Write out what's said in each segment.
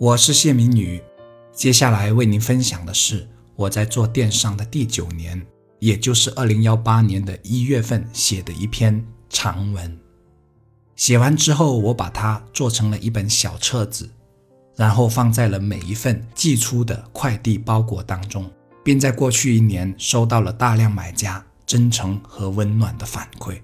我是谢明宇，接下来为您分享的是我在做电商的第九年，也就是二零幺八年的一月份写的一篇长文。写完之后，我把它做成了一本小册子，然后放在了每一份寄出的快递包裹当中，并在过去一年收到了大量买家真诚和温暖的反馈。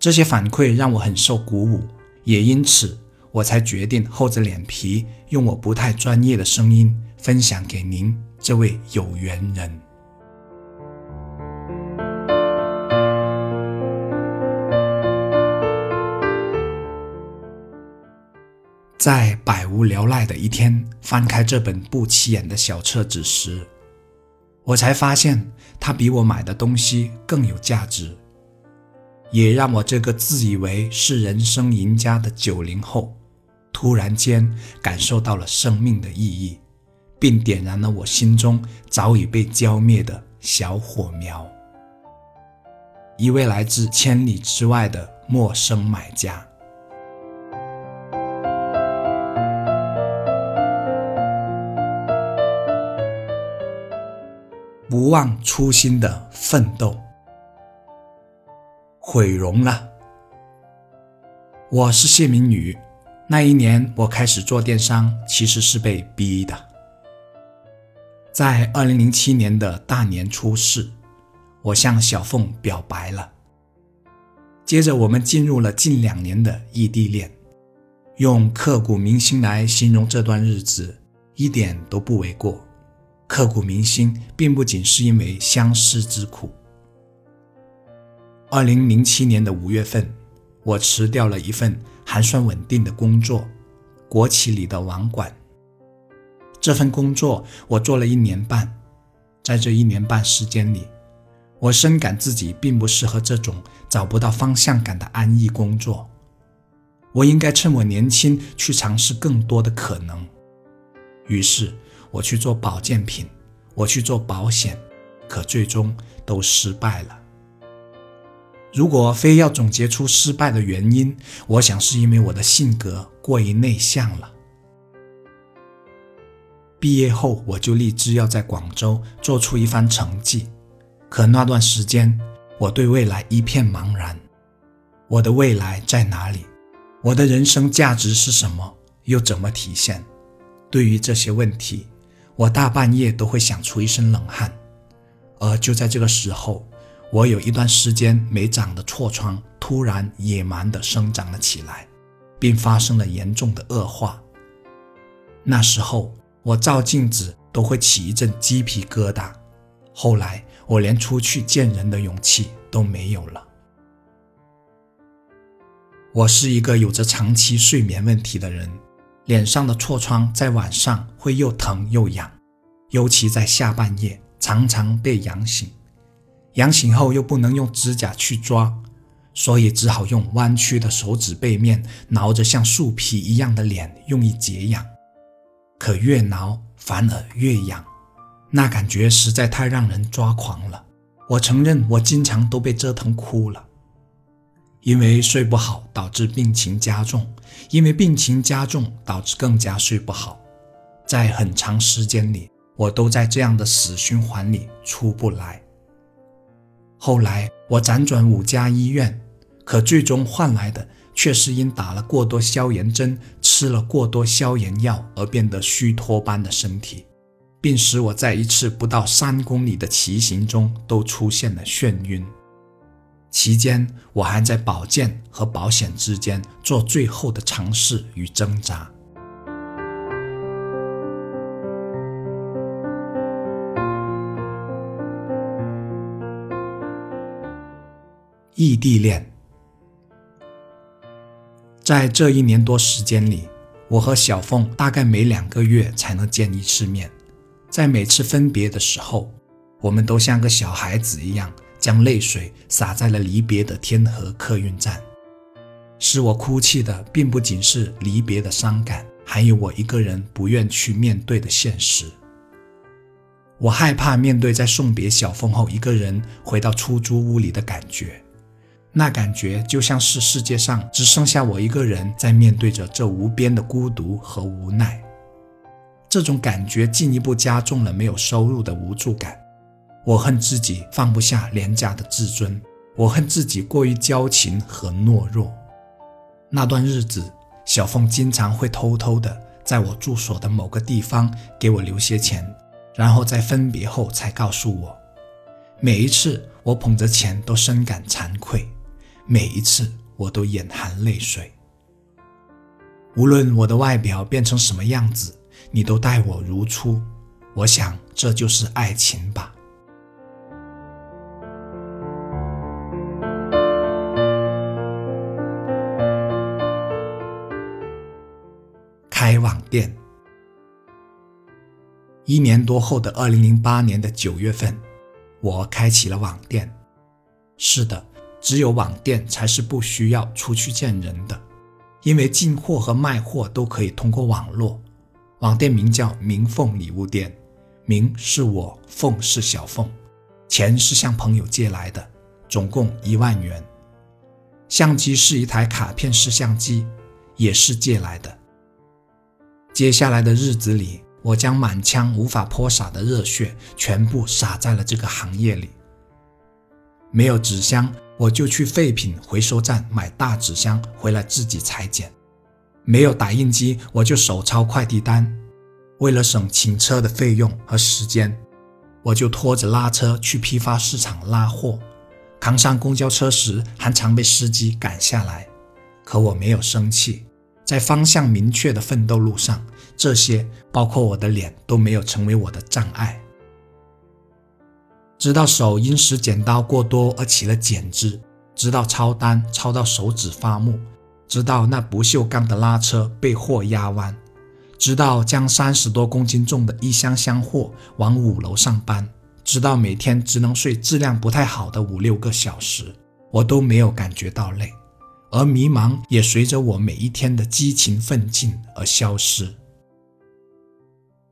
这些反馈让我很受鼓舞，也因此。我才决定厚着脸皮，用我不太专业的声音分享给您这位有缘人。在百无聊赖的一天，翻开这本不起眼的小册子时，我才发现它比我买的东西更有价值，也让我这个自以为是人生赢家的九零后。突然间感受到了生命的意义，并点燃了我心中早已被浇灭的小火苗。一位来自千里之外的陌生买家，不忘初心的奋斗，毁容了。我是谢明宇。那一年，我开始做电商，其实是被逼的。在二零零七年的大年初四，我向小凤表白了。接着，我们进入了近两年的异地恋，用刻骨铭心来形容这段日子，一点都不为过。刻骨铭心，并不仅是因为相思之苦。二零零七年的五月份，我辞掉了一份。还算稳定的工作，国企里的网管。这份工作我做了一年半，在这一年半时间里，我深感自己并不适合这种找不到方向感的安逸工作。我应该趁我年轻去尝试更多的可能。于是我去做保健品，我去做保险，可最终都失败了。如果非要总结出失败的原因，我想是因为我的性格过于内向了。毕业后，我就立志要在广州做出一番成绩，可那段时间，我对未来一片茫然。我的未来在哪里？我的人生价值是什么？又怎么体现？对于这些问题，我大半夜都会想出一身冷汗。而就在这个时候，我有一段时间没长的痤疮突然野蛮地生长了起来，并发生了严重的恶化。那时候我照镜子都会起一阵鸡皮疙瘩，后来我连出去见人的勇气都没有了。我是一个有着长期睡眠问题的人，脸上的痤疮在晚上会又疼又痒，尤其在下半夜常常被痒醒。痒醒后又不能用指甲去抓，所以只好用弯曲的手指背面挠着像树皮一样的脸，用以解痒。可越挠反而越痒，那感觉实在太让人抓狂了。我承认，我经常都被折腾哭了。因为睡不好导致病情加重，因为病情加重导致更加睡不好，在很长时间里，我都在这样的死循环里出不来。后来我辗转五家医院，可最终换来的却是因打了过多消炎针、吃了过多消炎药而变得虚脱般的身体，并使我在一次不到三公里的骑行中都出现了眩晕。期间，我还在保健和保险之间做最后的尝试与挣扎。异地恋，在这一年多时间里，我和小凤大概每两个月才能见一次面。在每次分别的时候，我们都像个小孩子一样，将泪水洒在了离别的天河客运站。使我哭泣的，并不仅是离别的伤感，还有我一个人不愿去面对的现实。我害怕面对在送别小凤后一个人回到出租屋里的感觉。那感觉就像是世界上只剩下我一个人在面对着这无边的孤独和无奈。这种感觉进一步加重了没有收入的无助感。我恨自己放不下廉价的自尊，我恨自己过于矫情和懦弱。那段日子，小凤经常会偷偷的在我住所的某个地方给我留些钱，然后在分别后才告诉我。每一次，我捧着钱都深感惭愧；每一次，我都眼含泪水。无论我的外表变成什么样子，你都待我如初。我想，这就是爱情吧。开网店。一年多后的二零零八年的九月份，我开启了网店。是的，只有网店才是不需要出去见人的。因为进货和卖货都可以通过网络，网店名叫明凤礼物店，明是我，凤是小凤，钱是向朋友借来的，总共一万元。相机是一台卡片式相机，也是借来的。接下来的日子里，我将满腔无法泼洒的热血全部洒在了这个行业里。没有纸箱。我就去废品回收站买大纸箱回来自己裁剪，没有打印机，我就手抄快递单。为了省请车的费用和时间，我就拖着拉车去批发市场拉货。扛上公交车时，还常被司机赶下来。可我没有生气，在方向明确的奋斗路上，这些包括我的脸都没有成为我的障碍。直到手因使剪刀过多而起了茧子，直到抄单抄到手指发木，直到那不锈钢的拉车被货压弯，直到将三十多公斤重的一箱箱货往五楼上搬，直到每天只能睡质量不太好的五六个小时，我都没有感觉到累，而迷茫也随着我每一天的激情奋进而消失。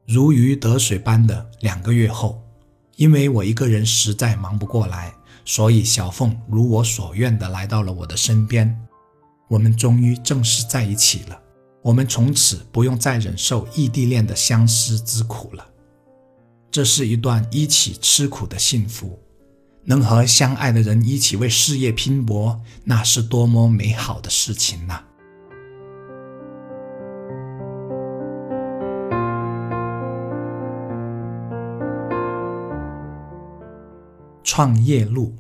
如鱼得水般的两个月后。因为我一个人实在忙不过来，所以小凤如我所愿的来到了我的身边。我们终于正式在一起了。我们从此不用再忍受异地恋的相思之苦了。这是一段一起吃苦的幸福。能和相爱的人一起为事业拼搏，那是多么美好的事情呐！创业路。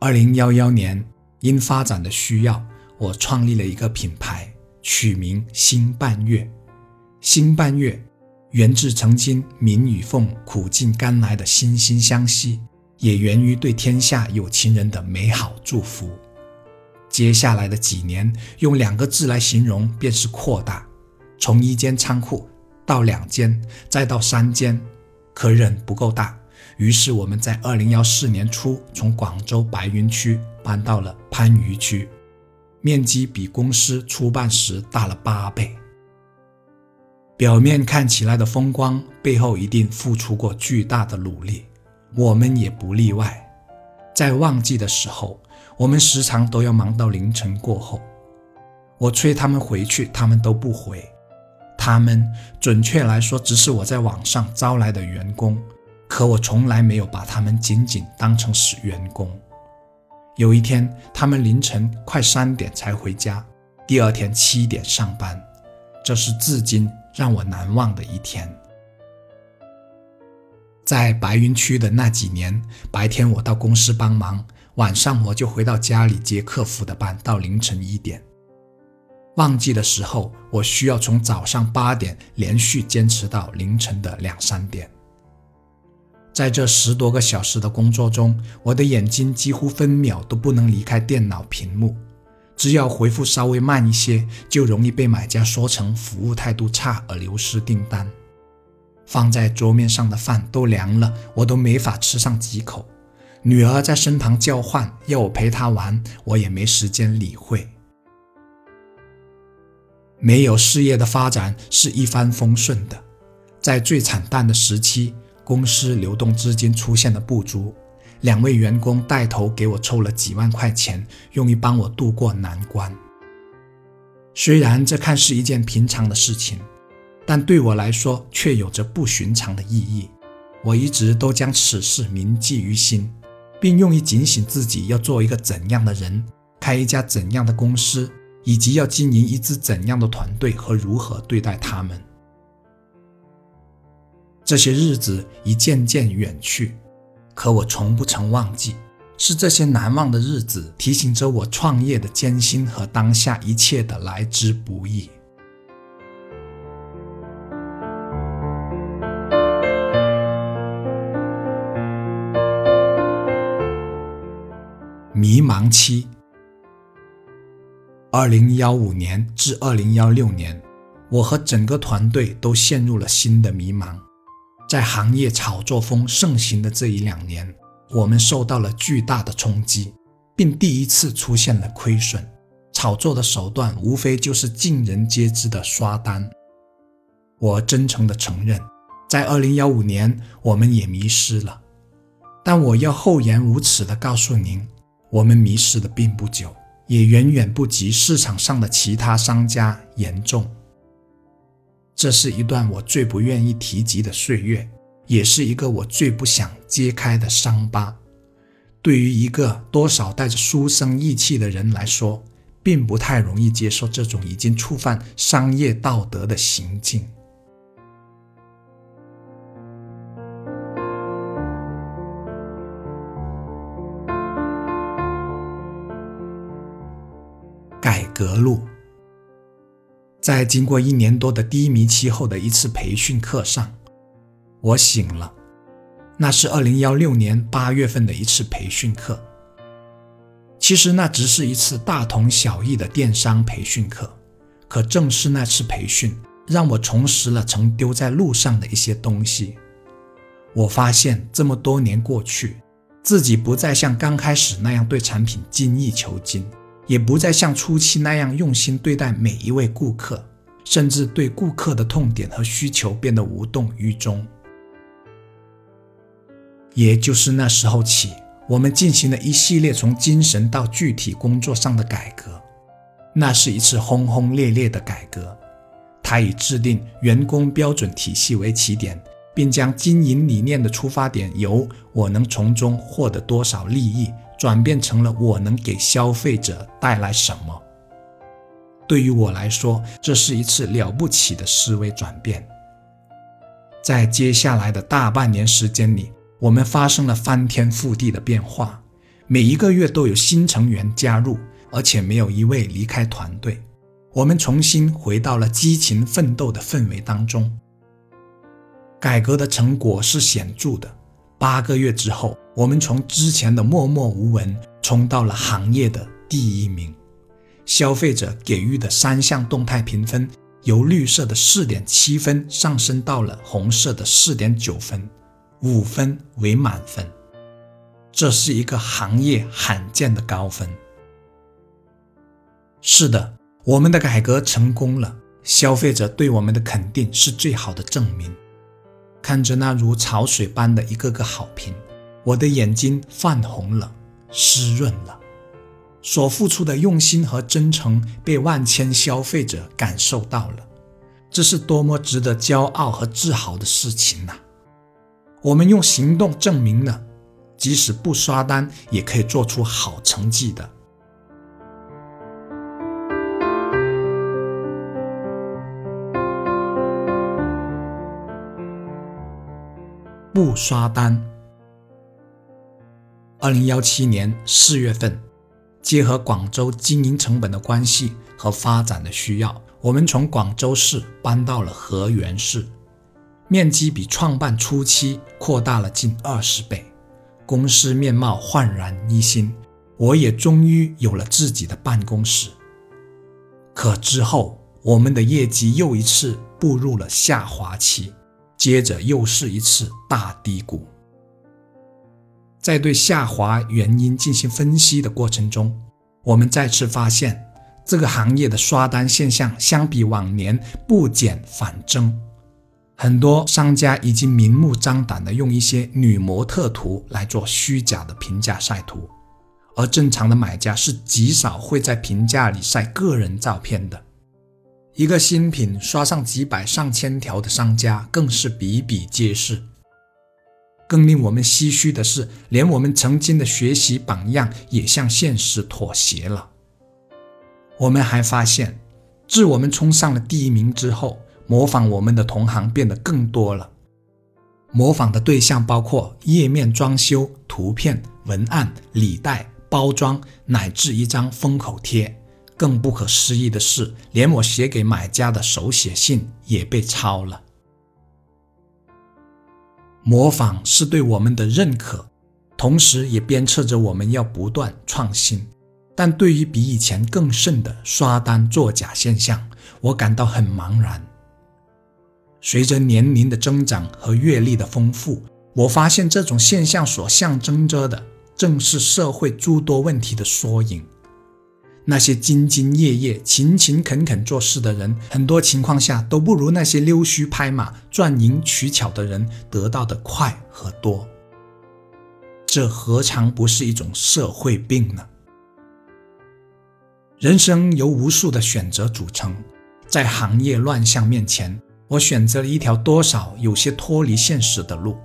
二零幺幺年，因发展的需要，我创立了一个品牌，取名“新半月”。新半月源自曾经民与凤苦尽甘来的惺惺相惜，也源于对天下有情人的美好祝福。接下来的几年，用两个字来形容，便是扩大。从一间仓库到两间，再到三间，可忍不够大。于是我们在二零幺四年初从广州白云区搬到了番禺区，面积比公司初办时大了八倍。表面看起来的风光，背后一定付出过巨大的努力，我们也不例外。在旺季的时候，我们时常都要忙到凌晨过后。我催他们回去，他们都不回。他们，准确来说，只是我在网上招来的员工。可我从来没有把他们仅仅当成是员工。有一天，他们凌晨快三点才回家，第二天七点上班，这是至今让我难忘的一天。在白云区的那几年，白天我到公司帮忙，晚上我就回到家里接客服的班，到凌晨一点。旺季的时候，我需要从早上八点连续坚持到凌晨的两三点。在这十多个小时的工作中，我的眼睛几乎分秒都不能离开电脑屏幕。只要回复稍微慢一些，就容易被买家说成服务态度差而流失订单。放在桌面上的饭都凉了，我都没法吃上几口。女儿在身旁叫唤，要我陪她玩，我也没时间理会。没有事业的发展是一帆风顺的，在最惨淡的时期。公司流动资金出现了不足，两位员工带头给我凑了几万块钱，用于帮我渡过难关。虽然这看似一件平常的事情，但对我来说却有着不寻常的意义。我一直都将此事铭记于心，并用以警醒自己要做一个怎样的人，开一家怎样的公司，以及要经营一支怎样的团队和如何对待他们。这些日子已渐渐远去，可我从不曾忘记。是这些难忘的日子提醒着我创业的艰辛和当下一切的来之不易。迷茫期，二零幺五年至二零幺六年，我和整个团队都陷入了新的迷茫。在行业炒作风盛行的这一两年。我们受到了巨大的冲击，并第一次出现了亏损。炒作的手段无非就是尽人皆知的刷单。我真诚地承认，在2015年我们也迷失了。但我要厚颜无耻地告诉您，我们迷失的并不久，也远远不及市场上的其他商家严重。这是一段我最不愿意提及的岁月。也是一个我最不想揭开的伤疤。对于一个多少带着书生意气的人来说，并不太容易接受这种已经触犯商业道德的行径。改革路，在经过一年多的低迷期后的一次培训课上。我醒了，那是二零幺六年八月份的一次培训课。其实那只是一次大同小异的电商培训课，可正是那次培训，让我重拾了曾丢在路上的一些东西。我发现这么多年过去，自己不再像刚开始那样对产品精益求精，也不再像初期那样用心对待每一位顾客，甚至对顾客的痛点和需求变得无动于衷。也就是那时候起，我们进行了一系列从精神到具体工作上的改革。那是一次轰轰烈烈的改革。它以制定员工标准体系为起点，并将经营理念的出发点由“我能从中获得多少利益”转变成了“我能给消费者带来什么”。对于我来说，这是一次了不起的思维转变。在接下来的大半年时间里，我们发生了翻天覆地的变化，每一个月都有新成员加入，而且没有一位离开团队。我们重新回到了激情奋斗的氛围当中。改革的成果是显著的。八个月之后，我们从之前的默默无闻冲到了行业的第一名。消费者给予的三项动态评分由绿色的四点七分上升到了红色的四点九分。五分为满分，这是一个行业罕见的高分。是的，我们的改革成功了，消费者对我们的肯定是最好的证明。看着那如潮水般的一个个好评，我的眼睛泛红了，湿润了。所付出的用心和真诚被万千消费者感受到了，这是多么值得骄傲和自豪的事情呐！我们用行动证明了，即使不刷单也可以做出好成绩的。不刷单。二零幺七年四月份，结合广州经营成本的关系和发展的需要，我们从广州市搬到了河源市。面积比创办初期扩大了近二十倍，公司面貌焕然一新，我也终于有了自己的办公室。可之后，我们的业绩又一次步入了下滑期，接着又是一次大低谷。在对下滑原因进行分析的过程中，我们再次发现，这个行业的刷单现象相比往年不减反增。很多商家已经明目张胆地用一些女模特图来做虚假的评价晒图，而正常的买家是极少会在评价里晒个人照片的。一个新品刷上几百上千条的商家更是比比皆是。更令我们唏嘘的是，连我们曾经的学习榜样也向现实妥协了。我们还发现，自我们冲上了第一名之后，模仿我们的同行变得更多了。模仿的对象包括页面装修、图片、文案、礼袋、包装，乃至一张封口贴。更不可思议的是，连我写给买家的手写信也被抄了。模仿是对我们的认可，同时也鞭策着我们要不断创新。但对于比以前更甚的刷单作假现象，我感到很茫然。随着年龄的增长和阅历的丰富，我发现这种现象所象征着的，正是社会诸多问题的缩影。那些兢兢业业、勤勤恳恳做事的人，很多情况下都不如那些溜须拍马、赚银取巧的人得到的快和多。这何尝不是一种社会病呢？人生由无数的选择组成，在行业乱象面前，我选择了一条多少有些脱离现实的路。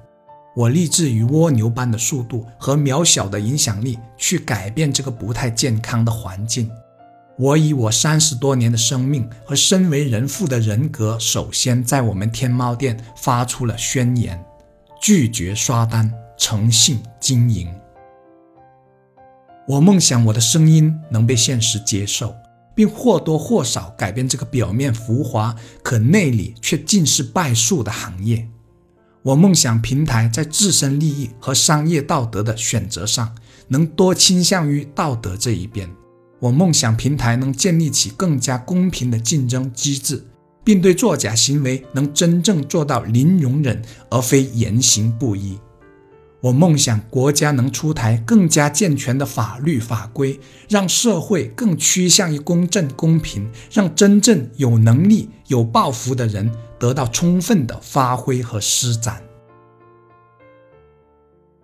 我立志于蜗牛般的速度和渺小的影响力去改变这个不太健康的环境。我以我三十多年的生命和身为人父的人格，首先在我们天猫店发出了宣言：拒绝刷单，诚信经营。我梦想我的声音能被现实接受，并或多或少改变这个表面浮华可内里却尽是败诉的行业。我梦想平台在自身利益和商业道德的选择上，能多倾向于道德这一边。我梦想平台能建立起更加公平的竞争机制，并对作假行为能真正做到零容忍，而非严刑不一。我梦想国家能出台更加健全的法律法规，让社会更趋向于公正公平，让真正有能力、有抱负的人。得到充分的发挥和施展。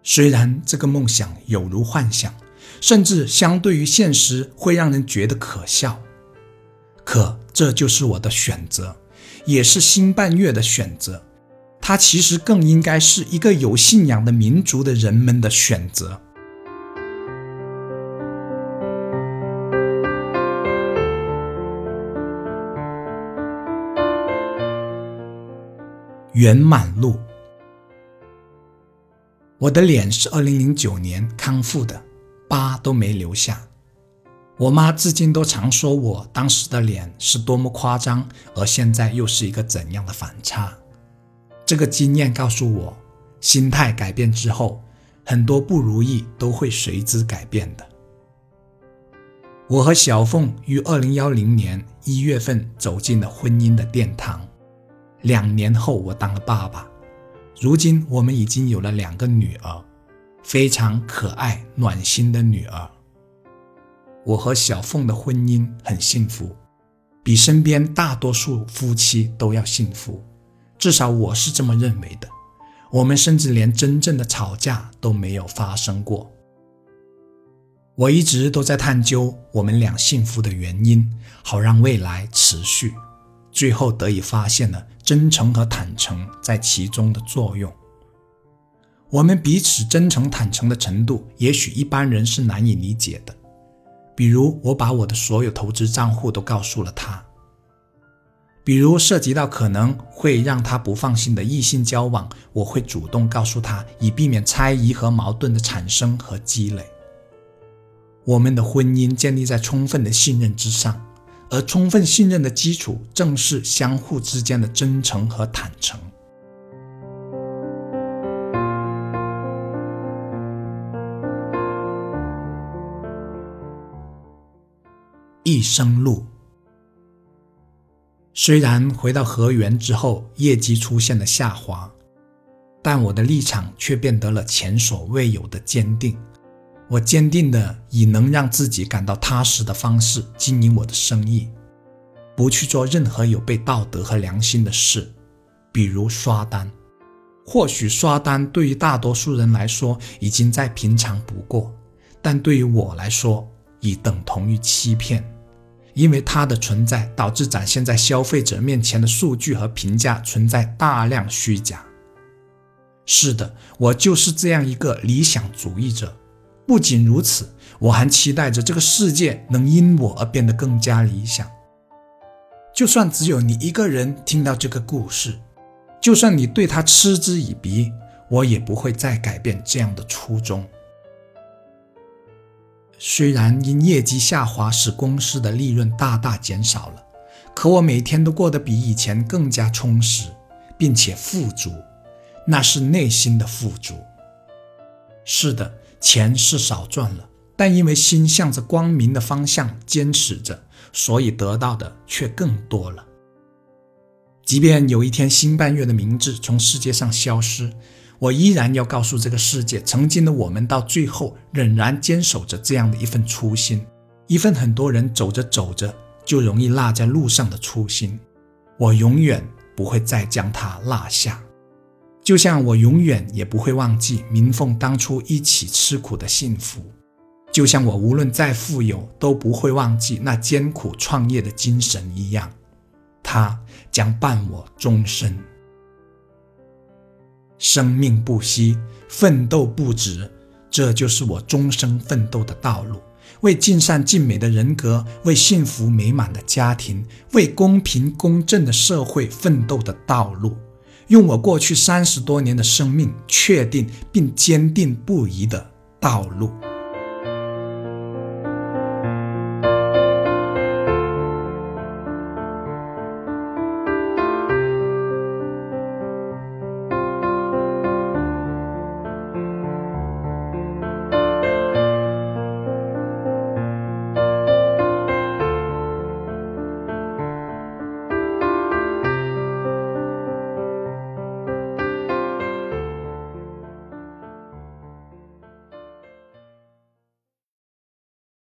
虽然这个梦想有如幻想，甚至相对于现实会让人觉得可笑，可这就是我的选择，也是新半月的选择。它其实更应该是一个有信仰的民族的人们的选择。圆满路，我的脸是二零零九年康复的，疤都没留下。我妈至今都常说我当时的脸是多么夸张，而现在又是一个怎样的反差。这个经验告诉我，心态改变之后，很多不如意都会随之改变的。我和小凤于二零幺零年一月份走进了婚姻的殿堂。两年后，我当了爸爸。如今，我们已经有了两个女儿，非常可爱、暖心的女儿。我和小凤的婚姻很幸福，比身边大多数夫妻都要幸福，至少我是这么认为的。我们甚至连真正的吵架都没有发生过。我一直都在探究我们俩幸福的原因，好让未来持续。最后得以发现了真诚和坦诚在其中的作用。我们彼此真诚坦诚的程度，也许一般人是难以理解的。比如，我把我的所有投资账户都告诉了他；比如，涉及到可能会让他不放心的异性交往，我会主动告诉他，以避免猜疑和矛盾的产生和积累。我们的婚姻建立在充分的信任之上。而充分信任的基础，正是相互之间的真诚和坦诚。一生路，虽然回到河源之后，业绩出现了下滑，但我的立场却变得了前所未有的坚定。我坚定的以能让自己感到踏实的方式经营我的生意，不去做任何有悖道德和良心的事，比如刷单。或许刷单对于大多数人来说已经再平常不过，但对于我来说已等同于欺骗，因为它的存在导致展现在消费者面前的数据和评价存在大量虚假。是的，我就是这样一个理想主义者。不仅如此，我还期待着这个世界能因我而变得更加理想。就算只有你一个人听到这个故事，就算你对他嗤之以鼻，我也不会再改变这样的初衷。虽然因业绩下滑使公司的利润大大减少了，可我每天都过得比以前更加充实，并且富足，那是内心的富足。是的。钱是少赚了，但因为心向着光明的方向坚持着，所以得到的却更多了。即便有一天新半月的名字从世界上消失，我依然要告诉这个世界，曾经的我们到最后仍然坚守着这样的一份初心，一份很多人走着走着就容易落在路上的初心。我永远不会再将它落下。就像我永远也不会忘记民凤当初一起吃苦的幸福，就像我无论再富有都不会忘记那艰苦创业的精神一样，它将伴我终身。生命不息，奋斗不止，这就是我终生奋斗的道路。为尽善尽美的人格，为幸福美满的家庭，为公平公正的社会奋斗的道路。用我过去三十多年的生命，确定并坚定不移的道路。